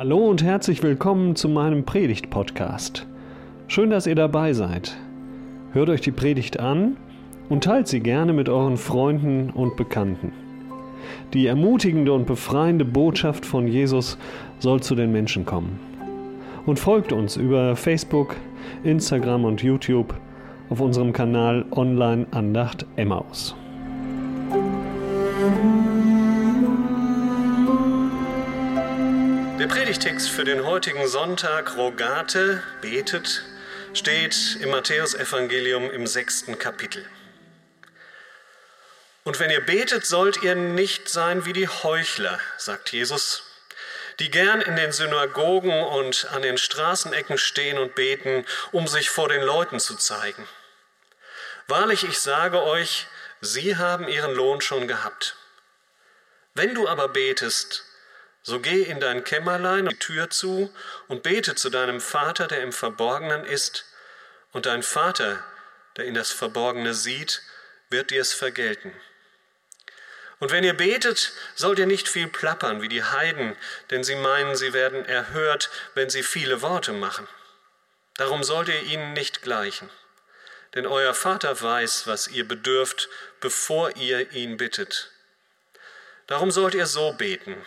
Hallo und herzlich willkommen zu meinem Predigt-Podcast. Schön, dass ihr dabei seid. Hört euch die Predigt an und teilt sie gerne mit euren Freunden und Bekannten. Die ermutigende und befreiende Botschaft von Jesus soll zu den Menschen kommen. Und folgt uns über Facebook, Instagram und YouTube auf unserem Kanal Online Andacht Emmaus. Predigtext für den heutigen Sonntag, Rogate, betet, steht im Matthäusevangelium im sechsten Kapitel. Und wenn ihr betet, sollt ihr nicht sein wie die Heuchler, sagt Jesus, die gern in den Synagogen und an den Straßenecken stehen und beten, um sich vor den Leuten zu zeigen. Wahrlich, ich sage euch, sie haben ihren Lohn schon gehabt. Wenn du aber betest, so geh in dein Kämmerlein die Tür zu und bete zu deinem Vater, der im Verborgenen ist, und dein Vater, der in das Verborgene sieht, wird dir es vergelten. Und wenn ihr betet, sollt ihr nicht viel plappern wie die Heiden, denn sie meinen, sie werden erhört, wenn sie viele Worte machen. Darum sollt ihr ihnen nicht gleichen. Denn euer Vater weiß, was ihr bedürft, bevor ihr ihn bittet. Darum sollt ihr so beten.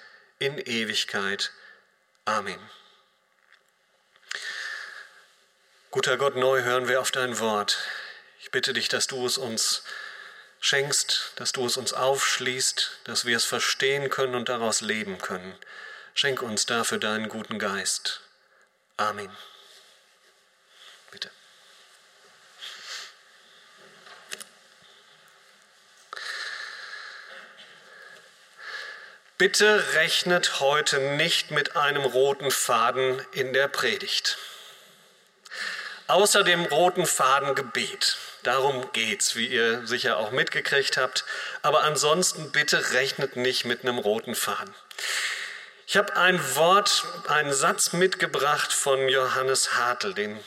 in Ewigkeit. Amen. Guter Gott, neu hören wir auf dein Wort. Ich bitte dich, dass du es uns schenkst, dass du es uns aufschließt, dass wir es verstehen können und daraus leben können. Schenk uns dafür deinen guten Geist. Amen. Bitte. Bitte rechnet heute nicht mit einem roten Faden in der Predigt. Außer dem roten Faden Gebet. Darum geht's, wie ihr sicher auch mitgekriegt habt. Aber ansonsten bitte rechnet nicht mit einem roten Faden. Ich habe ein Wort, einen Satz mitgebracht von Johannes Hartl, den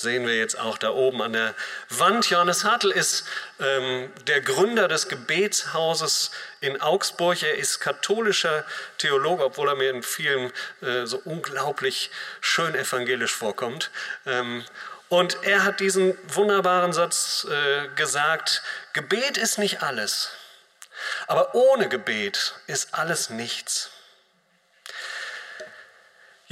sehen wir jetzt auch da oben an der Wand. Johannes Hartl ist ähm, der Gründer des Gebetshauses in Augsburg. Er ist katholischer Theologe, obwohl er mir in vielen äh, so unglaublich schön evangelisch vorkommt. Ähm, und er hat diesen wunderbaren Satz äh, gesagt, Gebet ist nicht alles, aber ohne Gebet ist alles nichts.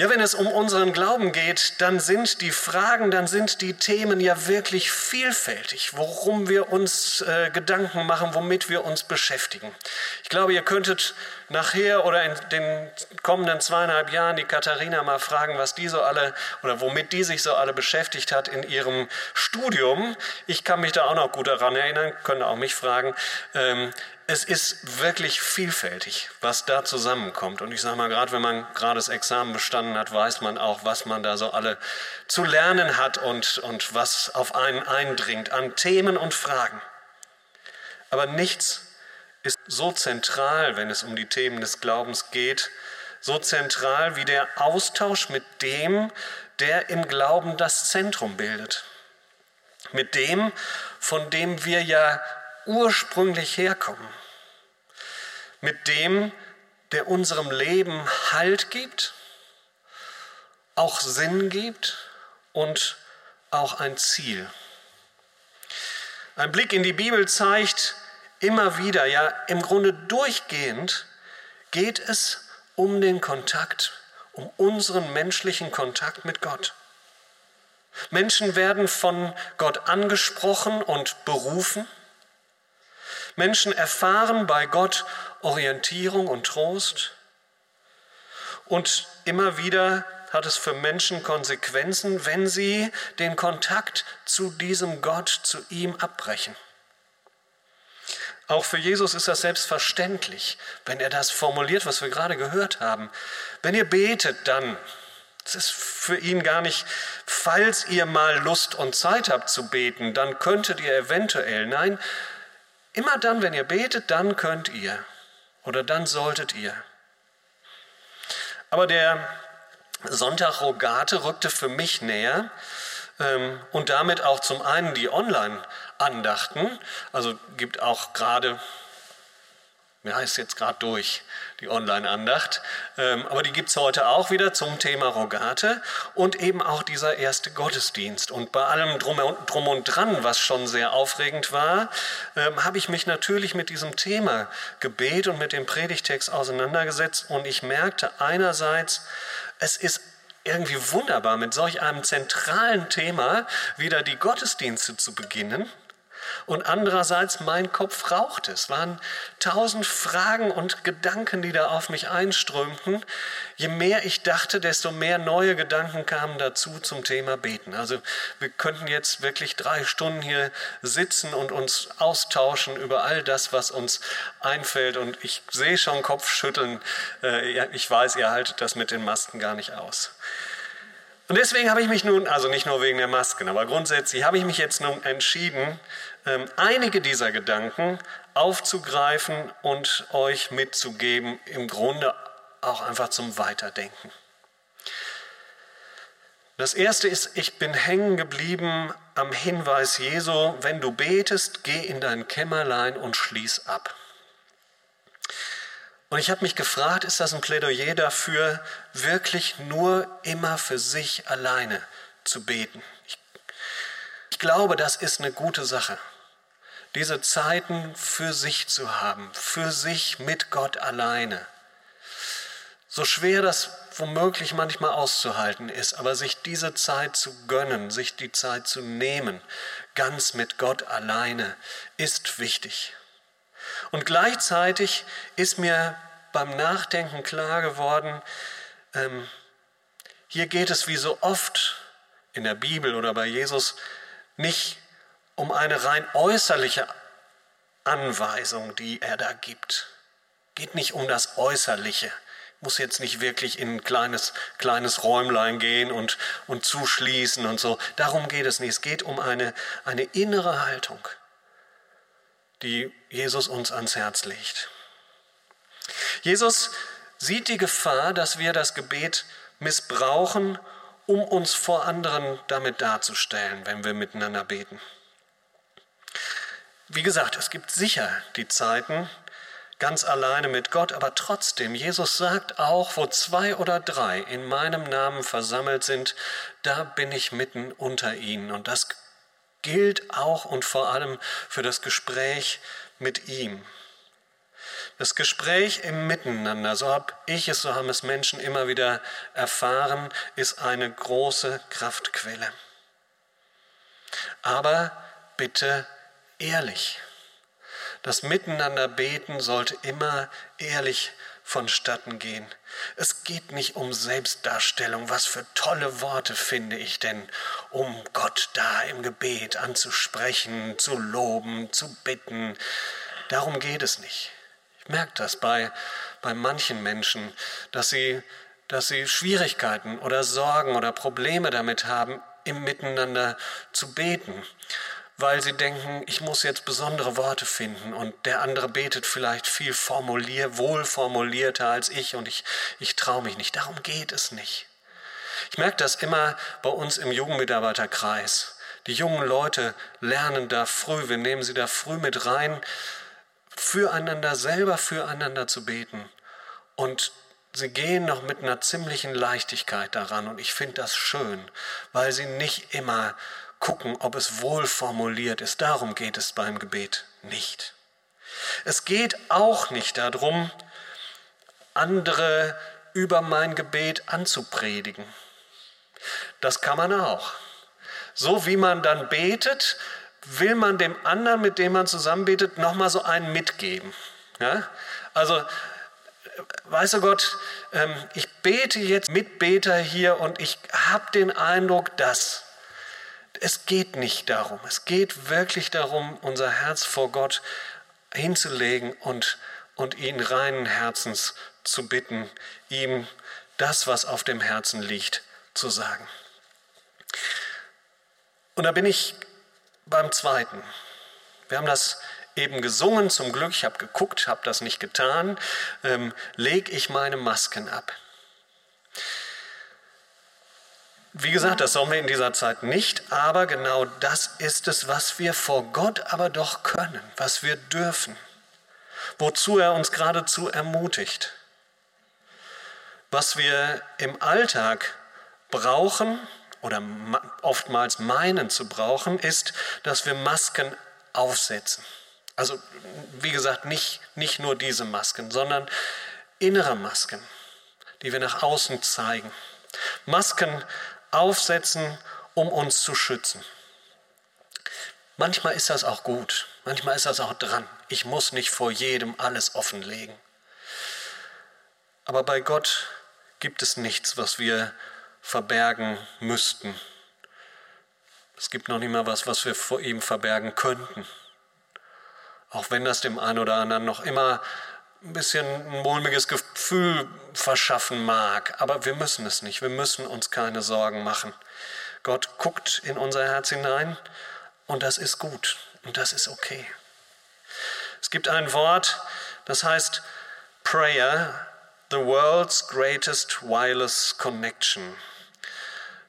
Ja, wenn es um unseren Glauben geht, dann sind die Fragen, dann sind die Themen ja wirklich vielfältig, worum wir uns äh, Gedanken machen, womit wir uns beschäftigen. Ich glaube, ihr könntet nachher oder in den kommenden zweieinhalb Jahren die Katharina mal fragen, was die so alle oder womit die sich so alle beschäftigt hat in ihrem Studium. Ich kann mich da auch noch gut daran erinnern, könnt auch mich fragen. Ähm, es ist wirklich vielfältig, was da zusammenkommt. Und ich sage mal, gerade wenn man gerade das Examen bestanden hat, weiß man auch, was man da so alle zu lernen hat und, und was auf einen eindringt an Themen und Fragen. Aber nichts ist so zentral, wenn es um die Themen des Glaubens geht, so zentral wie der Austausch mit dem, der im Glauben das Zentrum bildet. Mit dem, von dem wir ja ursprünglich herkommen. Mit dem, der unserem Leben Halt gibt, auch Sinn gibt und auch ein Ziel. Ein Blick in die Bibel zeigt immer wieder, ja im Grunde durchgehend, geht es um den Kontakt, um unseren menschlichen Kontakt mit Gott. Menschen werden von Gott angesprochen und berufen. Menschen erfahren bei Gott Orientierung und Trost. Und immer wieder hat es für Menschen Konsequenzen, wenn sie den Kontakt zu diesem Gott, zu ihm abbrechen. Auch für Jesus ist das selbstverständlich, wenn er das formuliert, was wir gerade gehört haben. Wenn ihr betet, dann, es ist für ihn gar nicht, falls ihr mal Lust und Zeit habt zu beten, dann könntet ihr eventuell. Nein, immer dann, wenn ihr betet, dann könnt ihr oder dann solltet ihr. Aber der Sonntag Rogate rückte für mich näher ähm, und damit auch zum einen die Online-Andachten, also gibt auch gerade ja, ist jetzt gerade durch, die Online-Andacht. Ähm, aber die gibt es heute auch wieder zum Thema Rogate und eben auch dieser erste Gottesdienst. Und bei allem Drum, drum und Dran, was schon sehr aufregend war, ähm, habe ich mich natürlich mit diesem Thema Gebet und mit dem Predigtext auseinandergesetzt. Und ich merkte einerseits, es ist irgendwie wunderbar, mit solch einem zentralen Thema wieder die Gottesdienste zu beginnen und andererseits mein Kopf rauchte. Es waren tausend Fragen und Gedanken, die da auf mich einströmten. Je mehr ich dachte, desto mehr neue Gedanken kamen dazu zum Thema Beten. Also wir könnten jetzt wirklich drei Stunden hier sitzen und uns austauschen über all das, was uns einfällt. Und ich sehe schon Kopfschütteln. Äh, ich weiß, ihr haltet das mit den Masken gar nicht aus. Und deswegen habe ich mich nun, also nicht nur wegen der Masken, aber grundsätzlich habe ich mich jetzt nun entschieden, einige dieser Gedanken aufzugreifen und euch mitzugeben, im Grunde auch einfach zum Weiterdenken. Das erste ist, ich bin hängen geblieben am Hinweis Jesu, wenn du betest, geh in dein Kämmerlein und schließ ab. Und ich habe mich gefragt, ist das ein Plädoyer dafür, wirklich nur immer für sich alleine zu beten? Ich, ich glaube, das ist eine gute Sache. Diese Zeiten für sich zu haben, für sich mit Gott alleine. So schwer das womöglich manchmal auszuhalten ist, aber sich diese Zeit zu gönnen, sich die Zeit zu nehmen, ganz mit Gott alleine, ist wichtig. Und gleichzeitig ist mir beim Nachdenken klar geworden, ähm, hier geht es wie so oft in der Bibel oder bei Jesus nicht um eine rein äußerliche Anweisung, die er da gibt. Geht nicht um das Äußerliche. Muss jetzt nicht wirklich in ein kleines, kleines Räumlein gehen und, und zuschließen und so. Darum geht es nicht. Es geht um eine, eine innere Haltung die Jesus uns ans Herz legt. Jesus sieht die Gefahr, dass wir das Gebet missbrauchen, um uns vor anderen damit darzustellen, wenn wir miteinander beten. Wie gesagt, es gibt sicher die Zeiten ganz alleine mit Gott, aber trotzdem, Jesus sagt auch, wo zwei oder drei in meinem Namen versammelt sind, da bin ich mitten unter ihnen. Und das gilt auch und vor allem für das Gespräch mit ihm. Das Gespräch im Miteinander, so habe ich es, so haben es Menschen immer wieder erfahren, ist eine große Kraftquelle. Aber bitte ehrlich. Das Miteinander beten sollte immer ehrlich vonstatten gehen. Es geht nicht um Selbstdarstellung. Was für tolle Worte finde ich denn, um Gott da im Gebet anzusprechen, zu loben, zu bitten. Darum geht es nicht. Ich merke das bei, bei manchen Menschen, dass sie, dass sie Schwierigkeiten oder Sorgen oder Probleme damit haben, im Miteinander zu beten weil sie denken, ich muss jetzt besondere Worte finden und der andere betet vielleicht viel formulier, wohl formulierter als ich und ich, ich traue mich nicht. Darum geht es nicht. Ich merke das immer bei uns im Jugendmitarbeiterkreis. Die jungen Leute lernen da früh, wir nehmen sie da früh mit rein, füreinander, selber füreinander zu beten. Und sie gehen noch mit einer ziemlichen Leichtigkeit daran und ich finde das schön, weil sie nicht immer gucken, ob es wohl formuliert ist. Darum geht es beim Gebet nicht. Es geht auch nicht darum, andere über mein Gebet anzupredigen. Das kann man auch. So wie man dann betet, will man dem anderen, mit dem man zusammen betet, nochmal so einen mitgeben. Ja? Also, weißt du Gott, ähm, ich bete jetzt Mitbeter hier und ich habe den Eindruck, dass es geht nicht darum. Es geht wirklich darum, unser Herz vor Gott hinzulegen und, und ihn reinen Herzens zu bitten, ihm das, was auf dem Herzen liegt, zu sagen. Und da bin ich beim zweiten. Wir haben das eben gesungen, zum Glück, ich habe geguckt, habe das nicht getan, ähm, leg ich meine Masken ab. Wie gesagt, das sollen wir in dieser Zeit nicht, aber genau das ist es, was wir vor Gott aber doch können, was wir dürfen, wozu er uns geradezu ermutigt. Was wir im Alltag brauchen oder oftmals meinen zu brauchen, ist, dass wir Masken aufsetzen. Also wie gesagt, nicht, nicht nur diese Masken, sondern innere Masken, die wir nach außen zeigen. Masken aufsetzen, um uns zu schützen. Manchmal ist das auch gut, manchmal ist das auch dran. Ich muss nicht vor jedem alles offenlegen. Aber bei Gott gibt es nichts, was wir verbergen müssten. Es gibt noch nicht mal was, was wir vor ihm verbergen könnten. Auch wenn das dem einen oder anderen noch immer ein bisschen ein mulmiges Gefühl verschaffen mag. Aber wir müssen es nicht. Wir müssen uns keine Sorgen machen. Gott guckt in unser Herz hinein und das ist gut und das ist okay. Es gibt ein Wort, das heißt Prayer, the world's greatest wireless connection.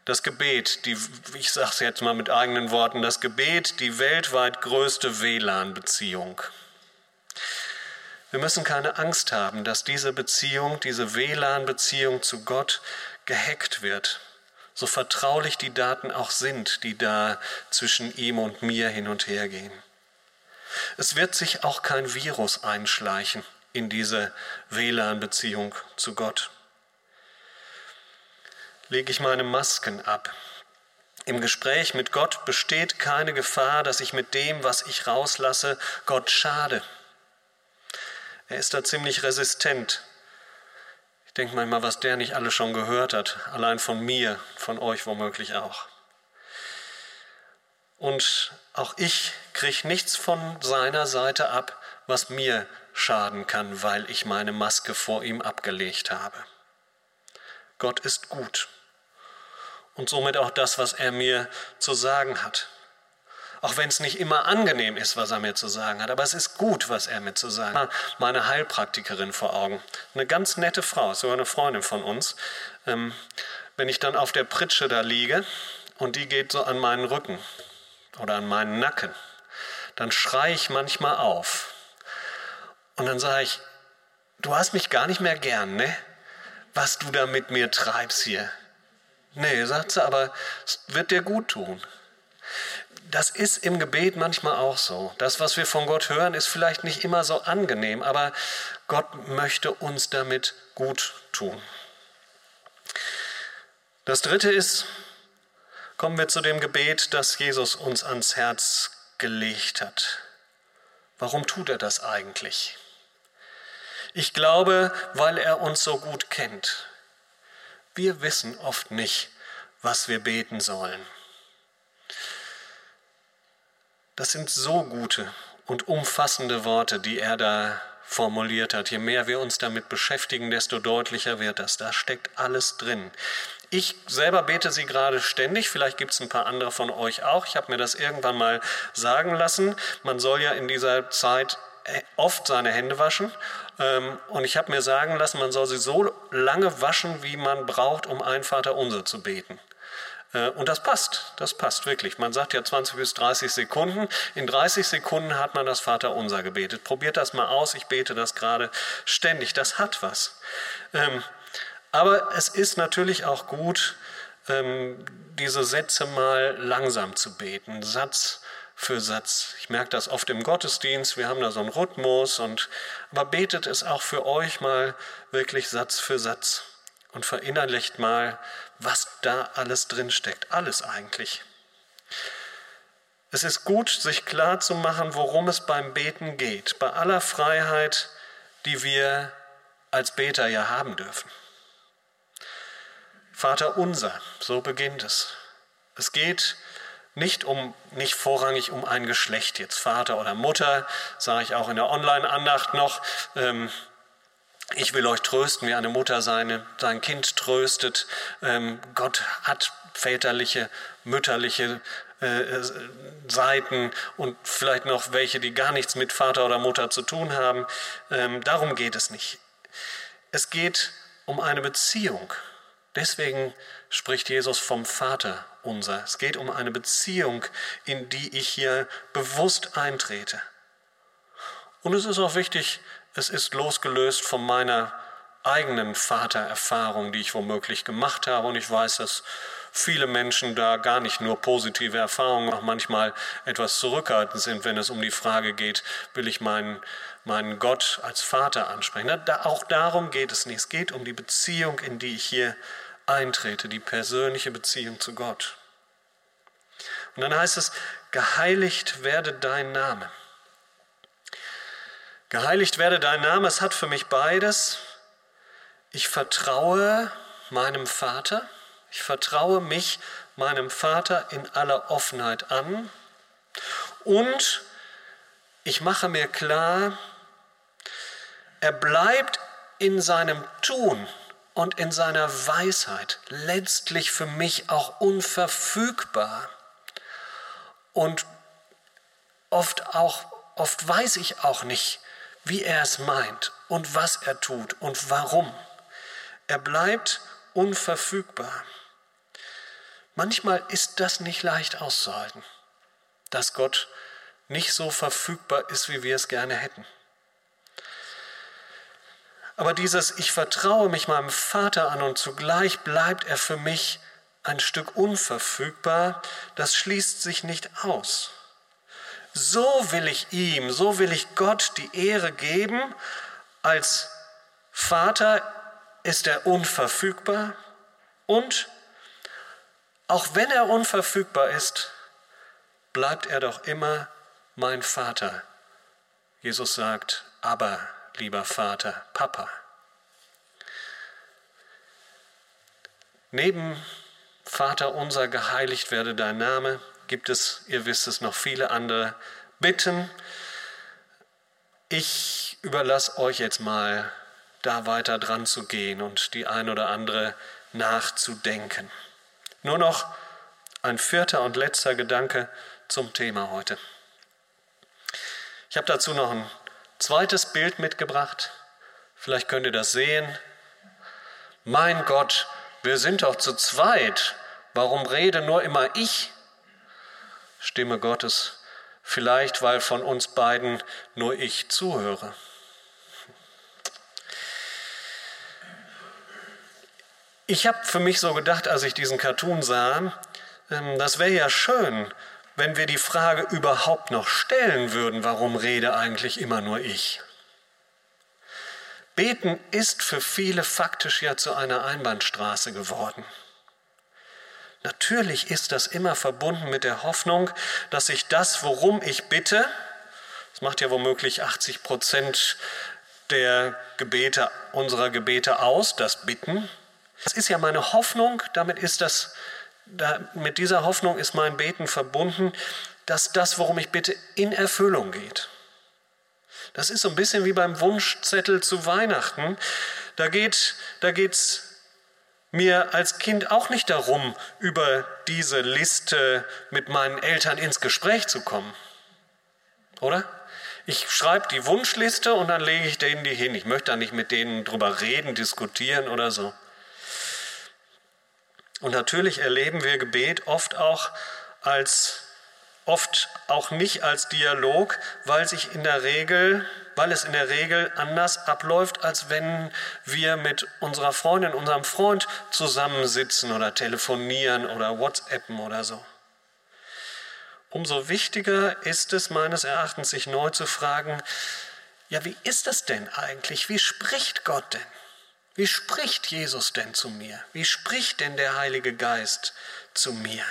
Das Gebet, die, ich sage es jetzt mal mit eigenen Worten, das Gebet, die weltweit größte WLAN-Beziehung. Wir müssen keine Angst haben, dass diese Beziehung, diese WLAN-Beziehung zu Gott gehackt wird, so vertraulich die Daten auch sind, die da zwischen ihm und mir hin und her gehen. Es wird sich auch kein Virus einschleichen in diese WLAN-Beziehung zu Gott lege ich meine Masken ab. Im Gespräch mit Gott besteht keine Gefahr, dass ich mit dem, was ich rauslasse, Gott schade. Er ist da ziemlich resistent. Ich denke manchmal, was der nicht alles schon gehört hat, allein von mir, von euch womöglich auch. Und auch ich kriege nichts von seiner Seite ab, was mir schaden kann, weil ich meine Maske vor ihm abgelegt habe. Gott ist gut und somit auch das, was er mir zu sagen hat. Auch wenn es nicht immer angenehm ist, was er mir zu sagen hat, aber es ist gut, was er mir zu sagen hat. Meine Heilpraktikerin vor Augen, eine ganz nette Frau, sogar eine Freundin von uns. Ähm, wenn ich dann auf der Pritsche da liege und die geht so an meinen Rücken oder an meinen Nacken, dann schreie ich manchmal auf. Und dann sage ich, du hast mich gar nicht mehr gern, ne? Was du da mit mir treibst hier. Nee, sagt sie, aber es wird dir gut tun. Das ist im Gebet manchmal auch so. Das, was wir von Gott hören, ist vielleicht nicht immer so angenehm, aber Gott möchte uns damit gut tun. Das dritte ist, kommen wir zu dem Gebet, das Jesus uns ans Herz gelegt hat. Warum tut er das eigentlich? Ich glaube, weil er uns so gut kennt. Wir wissen oft nicht, was wir beten sollen. Das sind so gute und umfassende Worte, die er da formuliert hat. Je mehr wir uns damit beschäftigen, desto deutlicher wird das. Da steckt alles drin. Ich selber bete sie gerade ständig, vielleicht gibt es ein paar andere von euch auch. Ich habe mir das irgendwann mal sagen lassen. Man soll ja in dieser Zeit oft seine Hände waschen ähm, und ich habe mir sagen lassen, man soll sie so lange waschen, wie man braucht, um ein Vater unser zu beten. Äh, und das passt, das passt wirklich. Man sagt ja 20 bis 30 Sekunden. In 30 Sekunden hat man das Vater unser gebetet. Probiert das mal aus, ich bete das gerade ständig. Das hat was. Ähm, aber es ist natürlich auch gut, ähm, diese Sätze mal langsam zu beten. Satz für Satz. Ich merke das oft im Gottesdienst, wir haben da so einen Rhythmus und aber betet es auch für euch mal wirklich Satz für Satz und verinnerlicht mal, was da alles drin steckt, alles eigentlich. Es ist gut, sich klar zu machen, worum es beim Beten geht, bei aller Freiheit, die wir als Beter ja haben dürfen. Vater unser, so beginnt es. Es geht Nicht, um, nicht vorrangig um ein Geschlecht, jetzt Vater oder Mutter, sage ich auch in der Online-Andacht noch. Ähm, ich will euch trösten, wie eine Mutter seine, sein Kind tröstet. Ähm, Gott hat väterliche, mütterliche äh, Seiten und vielleicht noch welche, die gar nichts mit Vater oder Mutter zu tun haben. Ähm, darum geht es nicht. Es geht um eine Beziehung. Deswegen spricht Jesus vom Vater unser. Es geht um eine Beziehung, in die ich hier bewusst eintrete. Und es ist auch wichtig, es ist losgelöst von meiner eigenen Vatererfahrung, die ich womöglich gemacht habe. Und ich weiß, dass viele Menschen da gar nicht nur positive Erfahrungen, auch manchmal etwas zurückhaltend sind, wenn es um die Frage geht, will ich meinen, meinen Gott als Vater ansprechen. Da, auch darum geht es nicht. Es geht um die Beziehung, in die ich hier eintrete, die persönliche Beziehung zu Gott. Und dann heißt es, geheiligt werde dein Name. Geheiligt werde dein Name, es hat für mich beides. Ich vertraue meinem Vater, ich vertraue mich meinem Vater in aller Offenheit an und ich mache mir klar, er bleibt in seinem Tun und in seiner Weisheit letztlich für mich auch unverfügbar. Und oft auch oft weiß ich auch nicht, wie er es meint und was er tut und warum. Er bleibt unverfügbar. Manchmal ist das nicht leicht auszuhalten, dass Gott nicht so verfügbar ist, wie wir es gerne hätten. Aber dieses Ich vertraue mich meinem Vater an und zugleich bleibt er für mich ein Stück unverfügbar, das schließt sich nicht aus. So will ich ihm, so will ich Gott die Ehre geben. Als Vater ist er unverfügbar und auch wenn er unverfügbar ist, bleibt er doch immer mein Vater. Jesus sagt, aber lieber Vater, Papa. Neben Vater unser, geheiligt werde dein Name, gibt es, ihr wisst es, noch viele andere Bitten. Ich überlasse euch jetzt mal, da weiter dran zu gehen und die ein oder andere nachzudenken. Nur noch ein vierter und letzter Gedanke zum Thema heute. Ich habe dazu noch ein zweites Bild mitgebracht. Vielleicht könnt ihr das sehen. Mein Gott, wir sind doch zu zweit. Warum rede nur immer ich? Stimme Gottes, vielleicht weil von uns beiden nur ich zuhöre. Ich habe für mich so gedacht, als ich diesen Cartoon sah, ähm, das wäre ja schön, wenn wir die Frage überhaupt noch stellen würden, warum rede eigentlich immer nur ich? Beten ist für viele faktisch ja zu einer Einbahnstraße geworden. Natürlich ist das immer verbunden mit der Hoffnung, dass ich das, worum ich bitte, das macht ja womöglich 80 Prozent der Gebete, unserer Gebete aus, das Bitten. Das ist ja meine Hoffnung, damit ist das, da, mit dieser Hoffnung ist mein Beten verbunden, dass das, worum ich bitte, in Erfüllung geht. Das ist so ein bisschen wie beim Wunschzettel zu Weihnachten. Da geht da geht's mir als Kind auch nicht darum, über diese Liste mit meinen Eltern ins Gespräch zu kommen. Oder? Ich schreibe die Wunschliste und dann lege ich denen die hin. Ich möchte da nicht mit denen drüber reden, diskutieren oder so. Und natürlich erleben wir Gebet oft auch als oft auch nicht als Dialog, weil sich in der Regel weil es in der Regel anders abläuft, als wenn wir mit unserer Freundin, unserem Freund zusammensitzen oder telefonieren oder WhatsAppen oder so. Umso wichtiger ist es meines Erachtens, sich neu zu fragen, ja, wie ist es denn eigentlich? Wie spricht Gott denn? Wie spricht Jesus denn zu mir? Wie spricht denn der Heilige Geist zu mir?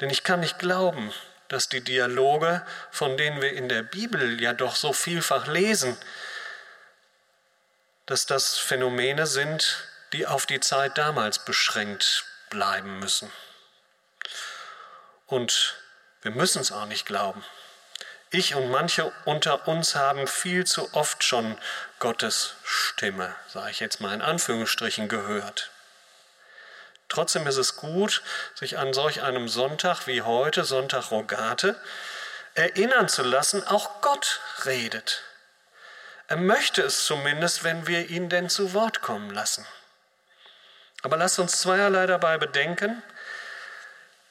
Denn ich kann nicht glauben, dass die Dialoge, von denen wir in der Bibel ja doch so vielfach lesen, dass das Phänomene sind, die auf die Zeit damals beschränkt bleiben müssen. Und wir müssen es auch nicht glauben. Ich und manche unter uns haben viel zu oft schon Gottes Stimme, sage ich jetzt mal in Anführungsstrichen, gehört. Trotzdem ist es gut, sich an solch einem Sonntag wie heute, Sonntag Rogate, erinnern zu lassen, auch Gott redet. Er möchte es zumindest, wenn wir ihn denn zu Wort kommen lassen. Aber lasst uns zweierlei dabei bedenken.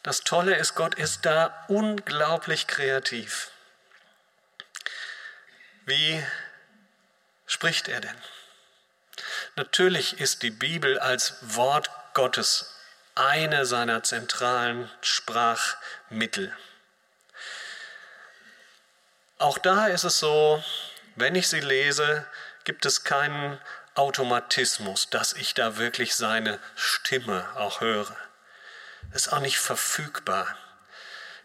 Das Tolle ist, Gott ist da unglaublich kreativ. Wie spricht er denn? Natürlich ist die Bibel als Wort Gottes eine seiner zentralen Sprachmittel. Auch da ist es so, wenn ich sie lese, gibt es keinen Automatismus, dass ich da wirklich seine Stimme auch höre. Ist auch nicht verfügbar.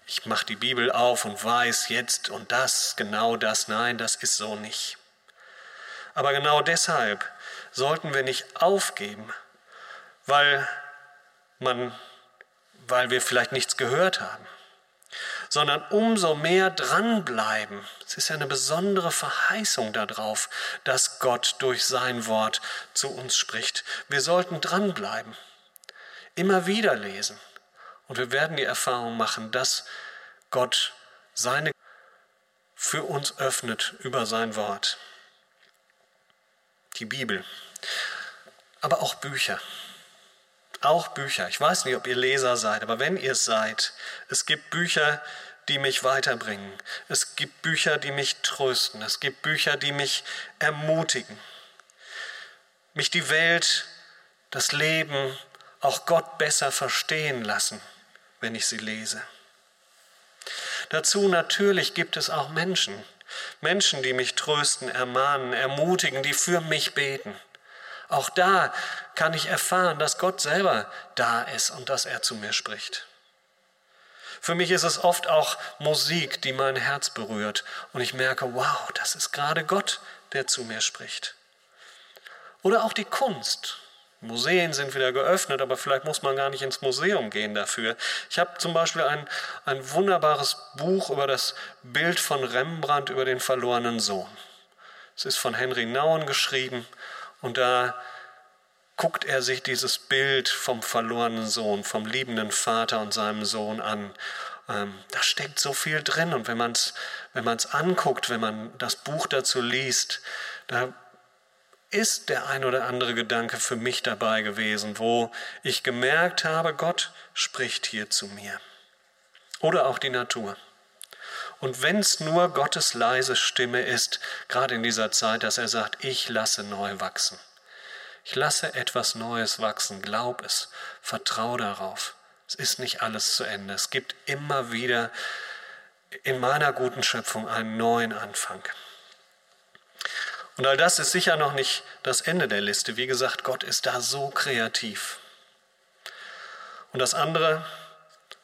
Ich mache die Bibel auf und weiß jetzt und das, genau das. Nein, das ist so nicht. Aber genau deshalb sollten wir nicht aufgeben, weil man, weil wir vielleicht nichts gehört haben sondern umso mehr dranbleiben. Es ist ja eine besondere Verheißung darauf, dass Gott durch sein Wort zu uns spricht. Wir sollten dranbleiben, immer wieder lesen. Und wir werden die Erfahrung machen, dass Gott seine für uns öffnet über sein Wort. Die Bibel, aber auch Bücher. Auch Bücher. Ich weiß nicht, ob ihr Leser seid, aber wenn ihr es seid, es gibt Bücher, die mich weiterbringen. Es gibt Bücher, die mich trösten. Es gibt Bücher, die mich ermutigen. Mich die Welt, das Leben, auch Gott besser verstehen lassen, wenn ich sie lese. Dazu natürlich gibt es auch Menschen. Menschen, die mich trösten, ermahnen, ermutigen, die für mich beten. Auch da kann ich erfahren, dass Gott selber da ist und dass er zu mir spricht. Für mich ist es oft auch Musik, die mein Herz berührt und ich merke, wow, das ist gerade Gott, der zu mir spricht. Oder auch die Kunst. Museen sind wieder geöffnet, aber vielleicht muss man gar nicht ins Museum gehen dafür. Ich habe zum Beispiel ein, ein wunderbares Buch über das Bild von Rembrandt über den verlorenen Sohn. Es ist von Henry Nauen geschrieben und da guckt er sich dieses Bild vom verlorenen Sohn, vom liebenden Vater und seinem Sohn an. Ähm, da steckt so viel drin und wenn man es wenn man's anguckt, wenn man das Buch dazu liest, da ist der ein oder andere Gedanke für mich dabei gewesen, wo ich gemerkt habe, Gott spricht hier zu mir. Oder auch die Natur. Und wenn es nur Gottes leise Stimme ist, gerade in dieser Zeit, dass er sagt, ich lasse neu wachsen. Ich lasse etwas Neues wachsen, glaub es, vertrau darauf. Es ist nicht alles zu Ende. Es gibt immer wieder in meiner guten Schöpfung einen neuen Anfang. Und all das ist sicher noch nicht das Ende der Liste. Wie gesagt, Gott ist da so kreativ. Und das andere,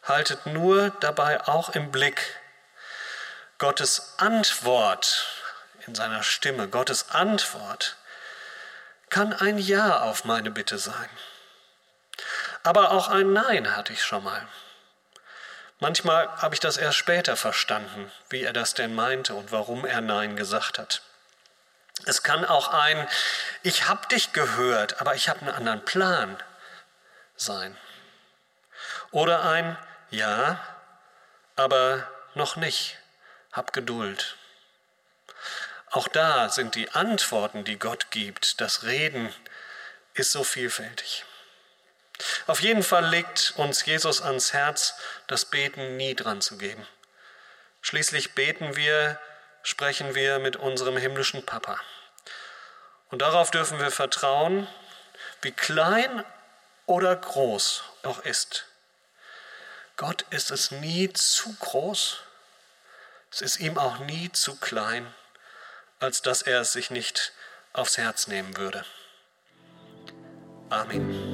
haltet nur dabei auch im Blick Gottes Antwort in seiner Stimme, Gottes Antwort kann ein Ja auf meine Bitte sein. Aber auch ein Nein hatte ich schon mal. Manchmal habe ich das erst später verstanden, wie er das denn meinte und warum er Nein gesagt hat. Es kann auch ein Ich habe dich gehört, aber ich habe einen anderen Plan sein. Oder ein Ja, aber noch nicht. Hab Geduld. Auch da sind die Antworten, die Gott gibt, das Reden ist so vielfältig. Auf jeden Fall legt uns Jesus ans Herz, das Beten nie dran zu geben. Schließlich beten wir, sprechen wir mit unserem himmlischen Papa. Und darauf dürfen wir vertrauen, wie klein oder groß auch ist. Gott ist es nie zu groß, es ist ihm auch nie zu klein als dass er es sich nicht aufs Herz nehmen würde. Amen.